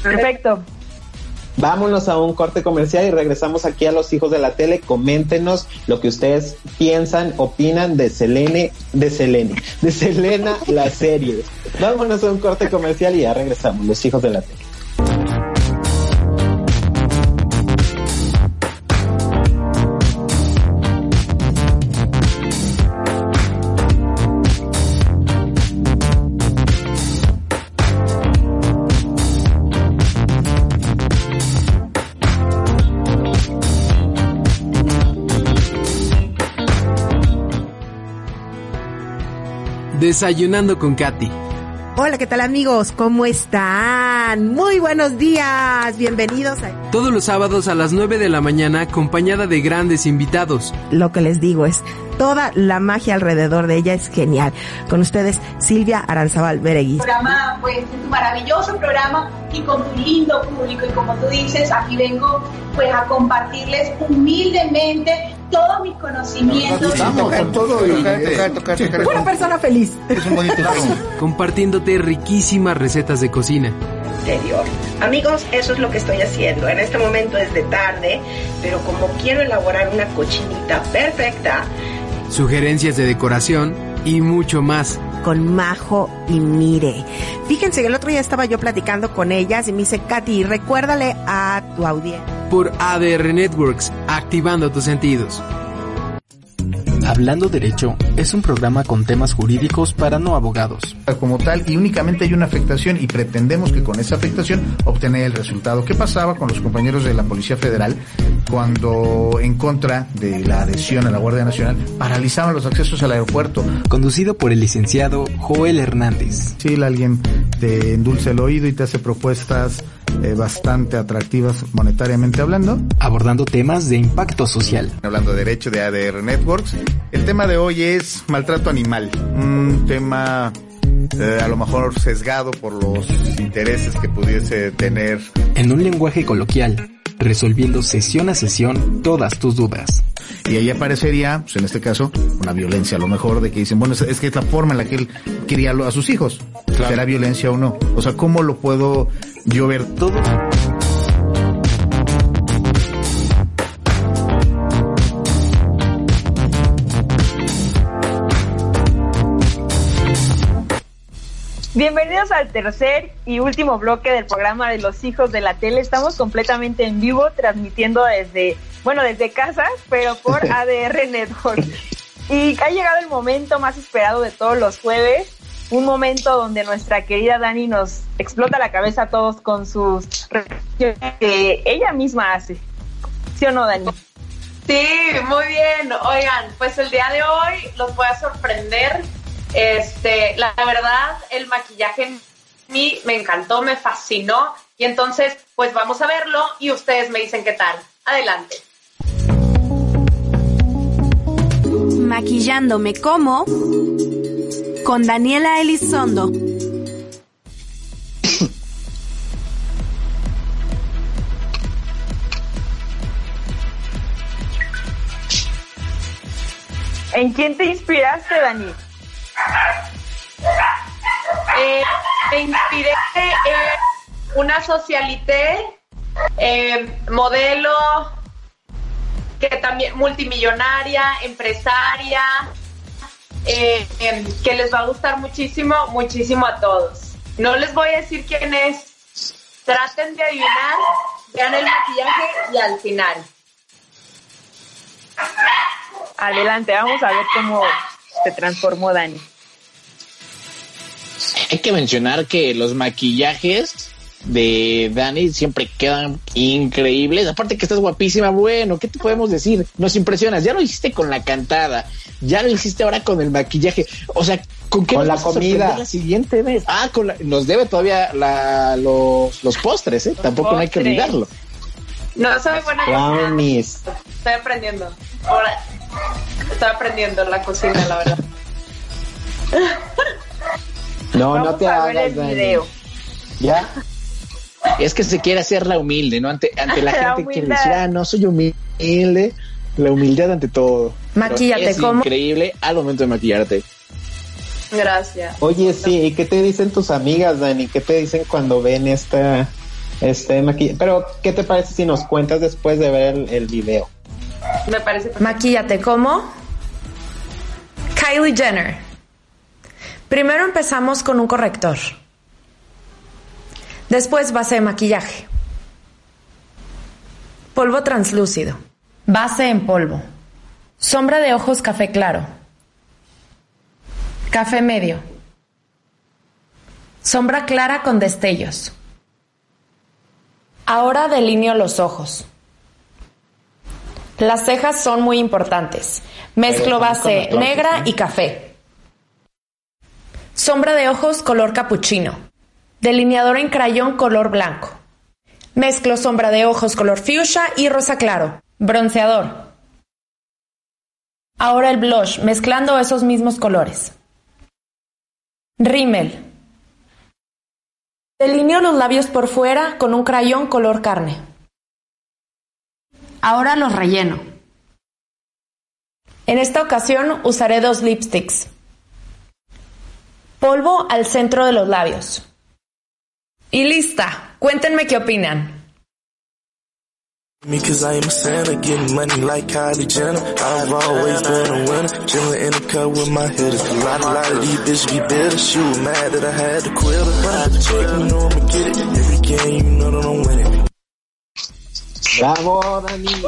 Perfecto. Vámonos a un corte comercial y regresamos aquí a los hijos de la tele. Coméntenos lo que ustedes piensan, opinan de Selene, de Selene, de Selena la serie. Vámonos a un corte comercial y ya regresamos, los hijos de la tele. Desayunando con Katy. Hola, ¿qué tal amigos? ¿Cómo están? Muy buenos días, bienvenidos a... Todos los sábados a las 9 de la mañana acompañada de grandes invitados. Lo que les digo es, toda la magia alrededor de ella es genial. Con ustedes, Silvia Aranzabal Bereguis. Programa, pues, tu maravilloso programa y con tu lindo público. Y como tú dices, aquí vengo pues a compartirles humildemente todos mis conocimientos. Vamos, todo Una persona feliz. Es un bonito Compartiéndote riquísimas recetas de cocina. Interior. Amigos, eso es lo que estoy haciendo. En este momento es de tarde, pero como quiero elaborar una cochinita perfecta, sugerencias de decoración y mucho más. Con Majo y Mire. Fíjense que el otro día estaba yo platicando con ellas y me dice, Katy, recuérdale a tu audiencia. Por ADR Networks, activando tus sentidos. Hablando Derecho es un programa con temas jurídicos para no abogados. Como tal, y únicamente hay una afectación y pretendemos que con esa afectación obtener el resultado. ¿Qué pasaba con los compañeros de la Policía Federal cuando en contra de la adhesión a la Guardia Nacional paralizaban los accesos al aeropuerto? Conducido por el licenciado Joel Hernández. Sí, alguien te endulce el oído y te hace propuestas eh, bastante atractivas monetariamente hablando. Abordando temas de impacto social. Hablando de derecho de ADR Networks. El tema de hoy es maltrato animal. Un tema eh, a lo mejor sesgado por los intereses que pudiese tener. En un lenguaje coloquial, resolviendo sesión a sesión todas tus dudas. Y ahí aparecería, pues en este caso, una violencia a lo mejor de que dicen, bueno, es, que es la forma en la que él quería a sus hijos. ¿Será violencia o no? O sea, ¿cómo lo puedo yo ver todo? Bienvenidos al tercer y último bloque del programa de los hijos de la tele. Estamos completamente en vivo, transmitiendo desde, bueno, desde casa, pero por ADR Network. Y ha llegado el momento más esperado de todos los jueves, un momento donde nuestra querida Dani nos explota la cabeza a todos con sus reflexiones que ella misma hace. ¿Sí o no, Dani? Sí, muy bien. Oigan, pues el día de hoy los voy a sorprender. Este, la verdad, el maquillaje en mí me encantó, me fascinó. Y entonces, pues vamos a verlo y ustedes me dicen qué tal. Adelante. Maquillándome como con Daniela Elizondo. ¿En quién te inspiraste, Dani? Eh, me inspiré en una socialité, eh, modelo, que también multimillonaria, empresaria, eh, em, que les va a gustar muchísimo, muchísimo a todos. No les voy a decir quién es. Traten de adivinar, vean el maquillaje y al final. Adelante, vamos a ver cómo se transformó Dani. Hay que mencionar que los maquillajes de Dani siempre quedan increíbles. Aparte que estás guapísima, bueno, ¿qué te podemos decir? Nos impresionas. Ya lo hiciste con la cantada, ya lo hiciste ahora con el maquillaje. O sea, ¿con qué Con nos la vas a sorprender comida. La siguiente vez. Ah, con la- nos debe todavía la, los, los postres, ¿eh? Tampoco no hay que olvidarlo. No soy buena. Brownies. Estoy aprendiendo. Ahora, estoy aprendiendo la cocina, la verdad. No, no Vamos te a ver hagas, el Dani. video. ¿Ya? Es que se quiere hacer la humilde, ¿no? Ante, ante la La gente quiere humildad. decir, ah, no, soy humilde. La humildad ante todo. Maquíllate, Pero es ¿cómo? increíble al momento de maquillarte. Gracias. Oye, sí, ¿y qué te dicen tus amigas, Dani? ¿Qué te dicen cuando ven esta, este maquillaje? Pero, ¿qué te parece si nos cuentas después de ver el, el video? Me parece perfecto. Maquíllate como Kylie Jenner. Primero empezamos con un corrector. Después base de maquillaje. Polvo translúcido. Base en polvo. Sombra de ojos café claro. Café medio. Sombra clara con destellos. Ahora delineo los ojos. Las cejas son muy importantes. Mezclo base negra y café. Sombra de ojos color capuchino. Delineador en crayón color blanco. Mezclo sombra de ojos color fuchsia y rosa claro. Bronceador. Ahora el blush, mezclando esos mismos colores. Rímel. Delineo los labios por fuera con un crayón color carne. Ahora los relleno. En esta ocasión usaré dos lipsticks. Polvo al centro de los labios. Y lista. Cuéntenme qué opinan. Me cause I am a sinner, getting money like Kylie Jenner. I've always been a winner, chillin' in the cut with my hitters. A lot, a lot of these bitches be bitter. She was mad that I had to quit her. But I check, you know I'ma get it. Every game, you know that I'm winning. ¡Bravo, Dani!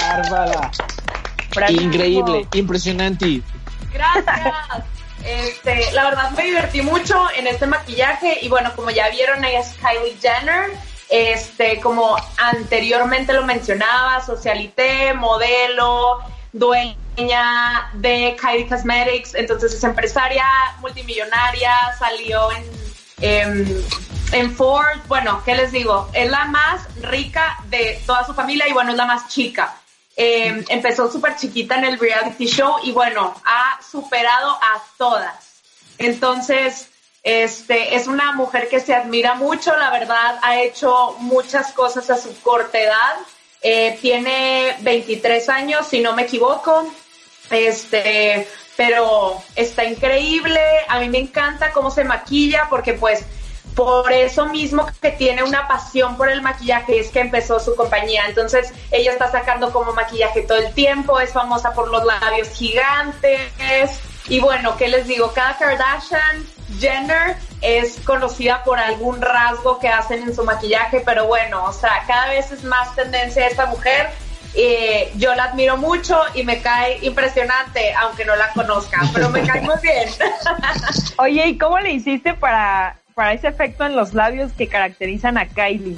¡Bárbara! Increíble, impresionante. Gracias. Este, la verdad me divertí mucho en este maquillaje y bueno, como ya vieron, ella es Kylie Jenner. Este, como anteriormente lo mencionaba, socialité, modelo, dueña de Kylie Cosmetics, entonces es empresaria multimillonaria, salió en, em, en Ford, bueno, ¿qué les digo? Es la más rica de toda su familia y bueno, es la más chica. Eh, empezó súper chiquita en el reality show y bueno, ha superado a todas. Entonces, Este, es una mujer que se admira mucho, la verdad, ha hecho muchas cosas a su corta edad. Eh, tiene 23 años, si no me equivoco. Este, pero está increíble. A mí me encanta cómo se maquilla porque pues por eso mismo que tiene una pasión por el maquillaje es que empezó su compañía. Entonces ella está sacando como maquillaje todo el tiempo, es famosa por los labios gigantes. Y bueno, ¿qué les digo? Cada Kardashian, Jenner es conocida por algún rasgo que hacen en su maquillaje, pero bueno, o sea, cada vez es más tendencia esta mujer. Eh, yo la admiro mucho y me cae impresionante, aunque no la conozca, pero me cae muy bien. Oye, ¿y cómo le hiciste para, para ese efecto en los labios que caracterizan a Kylie?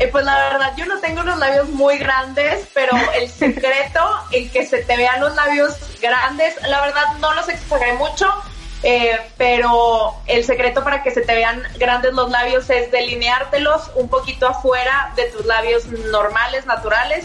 Eh, pues la verdad, yo no tengo unos labios muy grandes, pero el secreto en que se te vean los labios grandes, la verdad no los exageré mucho, eh, pero el secreto para que se te vean grandes los labios es delineártelos un poquito afuera de tus labios normales, naturales,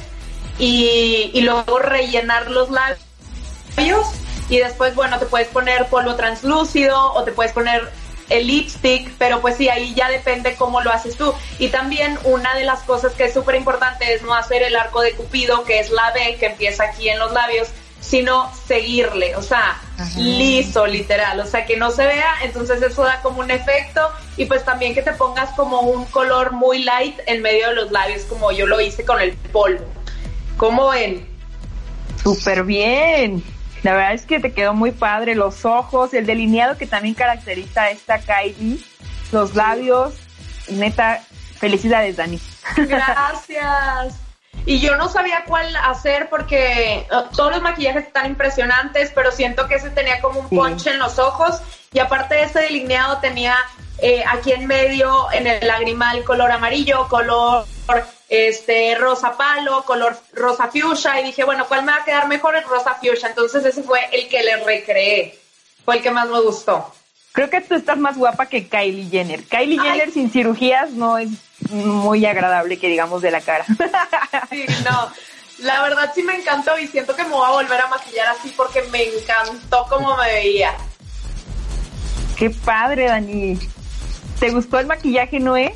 y, y luego rellenar los labios. Y después, bueno, te puedes poner polvo translúcido o te puedes poner el lipstick, pero pues sí, ahí ya depende cómo lo haces tú. Y también una de las cosas que es súper importante es no hacer el arco de Cupido, que es la B que empieza aquí en los labios, sino seguirle, o sea, liso, literal, o sea, que no se vea, entonces eso da como un efecto y pues también que te pongas como un color muy light en medio de los labios, como yo lo hice con el polvo. ¿Cómo ven? Súper bien. La verdad es que te quedó muy padre los ojos, el delineado que también caracteriza a esta Kylie, los labios. Neta, felicidades, Dani. Gracias. Y yo no sabía cuál hacer porque eh, todos los maquillajes están impresionantes, pero siento que ese tenía como un ponche en los ojos y aparte de ese delineado tenía eh, aquí en medio en el lagrimal color amarillo, color este rosa palo, color rosa fuchsia y dije, bueno, ¿cuál me va a quedar mejor? El rosa fuchsia. Entonces ese fue el que le recreé. Fue el que más me gustó. Creo que tú estás más guapa que Kylie Jenner. Kylie Jenner sin cirugías no es muy agradable que digamos de la cara. Sí, no. La verdad sí me encantó y siento que me voy a volver a maquillar así porque me encantó cómo me veía. Qué padre, Dani. ¿Te gustó el maquillaje, Noé?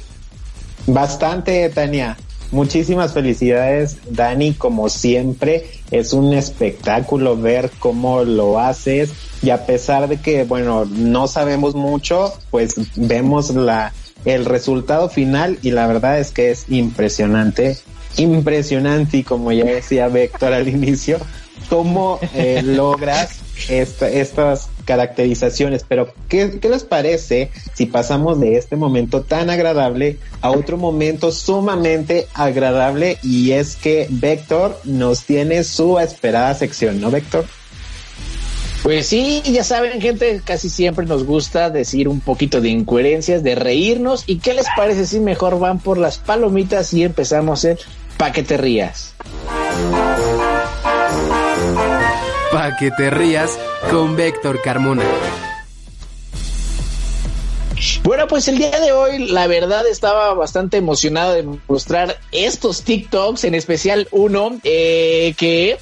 Bastante, Tania. Muchísimas felicidades, Dani, como siempre. Es un espectáculo ver cómo lo haces y a pesar de que, bueno, no sabemos mucho, pues vemos la, el resultado final y la verdad es que es impresionante, impresionante y como ya decía Víctor al inicio, cómo eh, logras esta, estas caracterizaciones, pero ¿qué, ¿qué, les parece si pasamos de este momento tan agradable a otro momento sumamente agradable y es que Vector nos tiene su esperada sección, ¿no, Vector? Pues sí, ya saben, gente, casi siempre nos gusta decir un poquito de incoherencias, de reírnos. ¿Y qué les parece si mejor van por las palomitas y empezamos el Pa' que? Pa' que te rías con Víctor Carmona. Bueno, pues el día de hoy, la verdad, estaba bastante emocionado de mostrar estos TikToks, en especial uno eh, que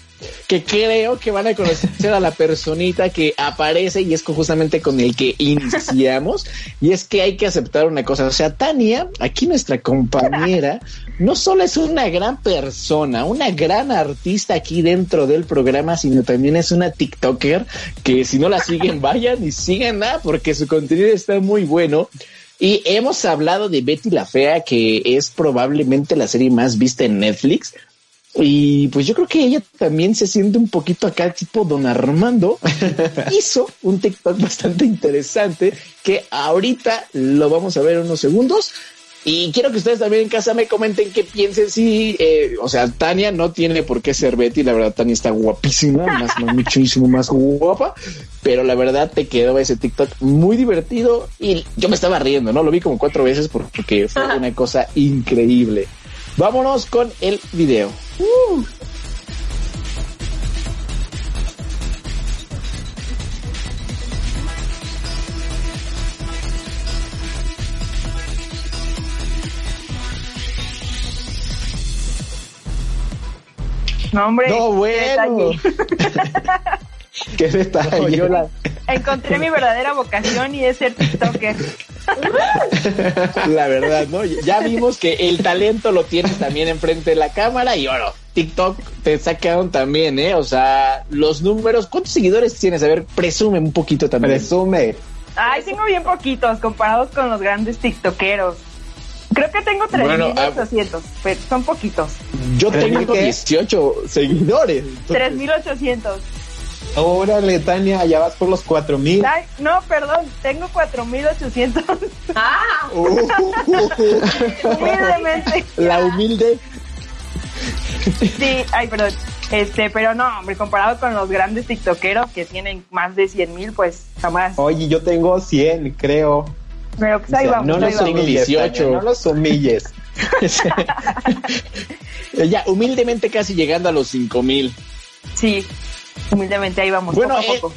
que creo que van a conocer a la personita que aparece y es justamente con el que iniciamos. Y es que hay que aceptar una cosa. O sea, Tania, aquí nuestra compañera, no solo es una gran persona, una gran artista aquí dentro del programa, sino también es una TikToker que si no la siguen, vayan y síganla porque su contenido está muy bueno. Y hemos hablado de Betty la Fea, que es probablemente la serie más vista en Netflix. Y pues yo creo que ella también se siente un poquito acá, tipo Don Armando. Hizo un TikTok bastante interesante que ahorita lo vamos a ver en unos segundos. Y quiero que ustedes también en casa me comenten qué piensen si, eh, o sea, Tania no tiene por qué ser Betty, la verdad Tania está guapísima, más, más muchísimo más guapa, pero la verdad te quedó ese TikTok muy divertido y yo me estaba riendo, ¿no? Lo vi como cuatro veces porque fue una cosa increíble. Vámonos con el video. Uh. No, hombre. No, bueno. ¿Qué detalle? No, yo la- Encontré mi verdadera vocación y es ser TikToker. La verdad, ¿no? Ya vimos que el talento lo tienes también enfrente de la cámara y bueno, TikTok te sacaron también, ¿eh? O sea, los números, ¿cuántos seguidores tienes? A ver, presume un poquito también. Presume. Ay, tengo bien poquitos comparados con los grandes TikTokeros. Creo que tengo Bueno, ah, 3.800, pero son poquitos. Yo ¿Tres mil tengo qué? 18 seguidores. 3.800. Órale, Tania, ya vas por los cuatro mil. Ay, no, perdón, tengo 4.800. Ah, Humildemente. La humilde. Sí, ay, perdón. Este, pero no, hombre, comparado con los grandes TikTokeros que tienen más de 100.000, pues jamás. Oye, yo tengo 100, creo. Pero pues ahí O sea, vamos. no ahí los vamos. humilles, 18. Tania, no los humilles. Ya, humildemente casi llegando a los 5 mil. Sí, humildemente ahí vamos, Bueno, poco a eh, poco.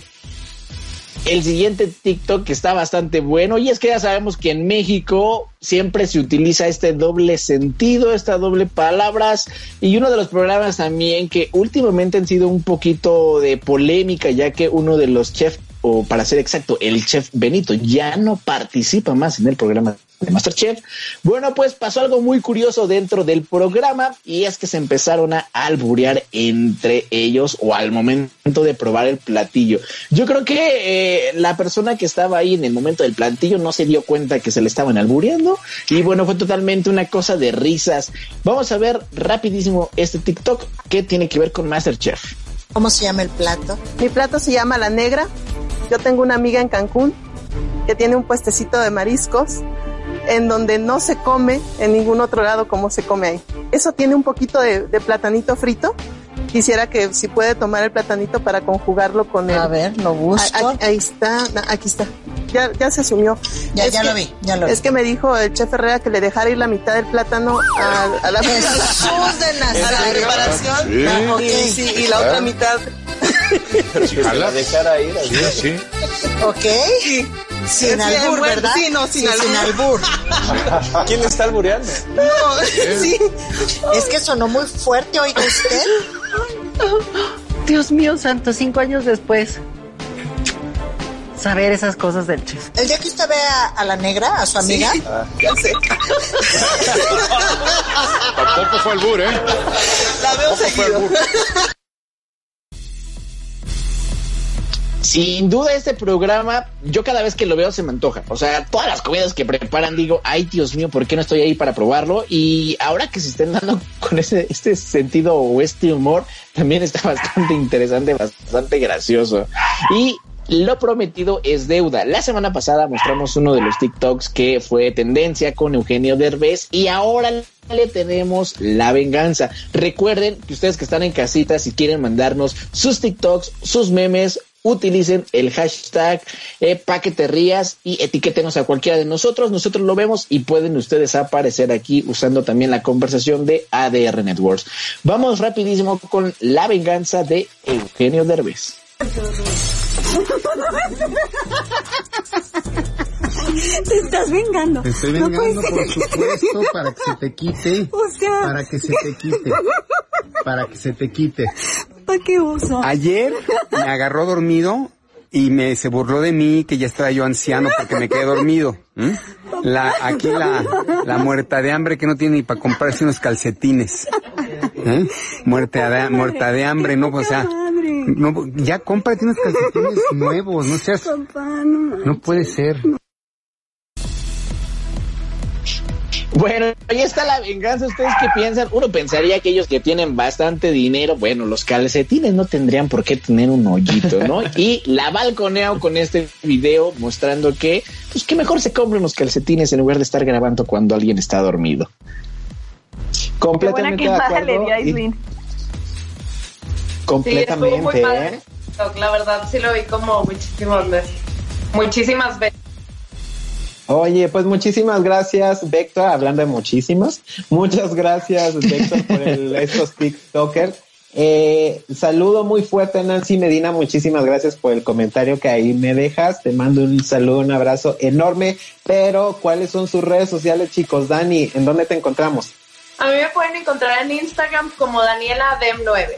El siguiente TikTok que está bastante bueno y es que ya sabemos que en México siempre se utiliza este doble sentido, esta doble palabras y uno de los programas también que últimamente han sido un poquito de polémica ya que uno de los chefs o para ser exacto el chef Benito ya no participa más en el programa de Masterchef. Bueno, pues pasó algo muy curioso dentro del programa y es que se empezaron a alburear entre ellos o al momento de probar el platillo. Yo creo que eh, la persona que estaba ahí en el momento del platillo no se dio cuenta que se le estaban albureando y bueno, fue totalmente una cosa de risas. Vamos a ver rapidísimo este TikTok que tiene que ver con Masterchef. ¿Cómo se llama el plato? Mi plato se llama La Negra. Yo tengo una amiga en Cancún que tiene un puestecito de mariscos en donde no se come en ningún otro lado como se come ahí. Eso tiene un poquito de, de platanito frito. Quisiera que si puede tomar el platanito para conjugarlo con el... A ver, lo busco. Ahí, ahí está, aquí está. Ya, ya se asumió. Ya, Es ya que- lo vi, ya lo vi. Es que me dijo el chef Herrera que le dejara ir la mitad del plátano a, a la, Jesús de Nazaret. a la preparación Sí. Ah, sí, y la otra mitad Ojalá. dejara ir Sí, sí. Ok. Sin Sí, albur, ¿verdad? sí, no, sin albur. albur. ¿Quién le está albureando? No, sí. Es que sonó muy fuerte, oiga usted. Dios mío santo, cinco años después. Saber esas cosas del chef. El día que usted ve a, a la negra, a su amiga, Sí, ya sé. Tampoco fue albur, ¿eh? La veo Tampoco fue seguido. Sin duda este programa, yo cada vez que lo veo se me antoja. O sea, todas las comidas que preparan digo, ay Dios mío, ¿por qué no estoy ahí para probarlo? Y ahora que se estén dando con ese este sentido o este humor, también está bastante interesante, bastante gracioso. Y lo prometido es deuda. La semana pasada mostramos uno de los TikToks que fue tendencia con Eugenio Derbez y ahora le tenemos la venganza. Recuerden que ustedes que están en casita, si quieren mandarnos sus TikToks, sus memes, utilicen el hashtag eh, pa' que te rías y etiquétenos a cualquiera de nosotros. Nosotros lo vemos y pueden ustedes aparecer aquí usando también la conversación de ADR Networks. Vamos rapidísimo con la venganza de Eugenio Derbez. Te estás vengando. Te estoy No vengando, puede por supuesto, para que se te quite. O sea. Para que se te quite. Para que se te quite. ¿Para qué uso? Ayer me agarró dormido y me se burló de mí que ya estaba yo anciano porque me quedé dormido. La, aquí la, la muerta de hambre que no tiene ni para comprarse unos calcetines. ¿Eh? Muerta de, muerta de hambre, ¿no? O sea, no, ya cómprate unos calcetines nuevos, no seas, Papá, no. no puede ser. Bueno, ahí está la venganza. ¿Ustedes qué piensan? Uno pensaría que ellos que tienen bastante dinero, bueno, los calcetines no tendrían por qué tener un hoyito, ¿no? Y la balconeo con este video mostrando que, pues que mejor se compren los calcetines en lugar de estar grabando cuando alguien está dormido. Qué buena Completamente de quemada le acuerdo. dio a y- Aislinn. Sí, estuvo muy completamente. La verdad, sí lo vi como muchísimas veces. Muchísimas veces. Oye, pues muchísimas gracias, Vector, hablando de muchísimas. Muchas gracias, Vector, por el- estos TikTokers. Eh, saludo muy fuerte a Nancy Medina, muchísimas gracias por el comentario que ahí me dejas. Te mando un saludo, un abrazo enorme. Pero, ¿cuáles son sus redes sociales, chicos? Dani, ¿en dónde te encontramos? A mí me pueden encontrar en Instagram como Daniela Dem9.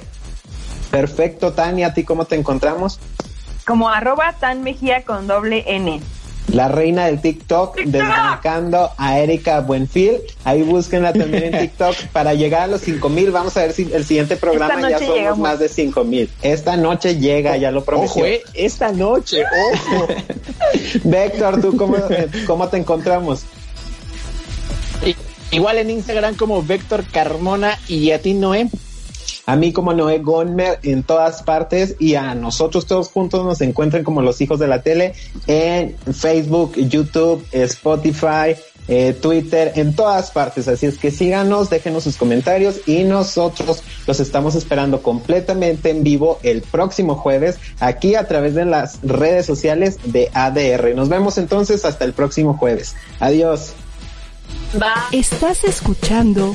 Perfecto, Tania, ¿a ti cómo te encontramos? Como arroba tan mejía con doble N. La reina del TikTok, desbancando a Erika Buenfil. Ahí búsquenla también en TikTok para llegar a los 5000. Vamos a ver si el siguiente programa ya somos llegamos. más de 5000. Esta noche llega, ya lo prometió. Ojo, eh, esta noche, ojo. Véctor, ¿tú cómo, cómo te encontramos? Igual en Instagram como Vector Carmona y a ti, Noé. A mí como Noé Gonmer en todas partes y a nosotros todos juntos nos encuentran como los hijos de la tele en Facebook, YouTube, Spotify, eh, Twitter, en todas partes. Así es que síganos, déjenos sus comentarios y nosotros los estamos esperando completamente en vivo el próximo jueves aquí a través de las redes sociales de ADR. Nos vemos entonces hasta el próximo jueves. Adiós. Estás escuchando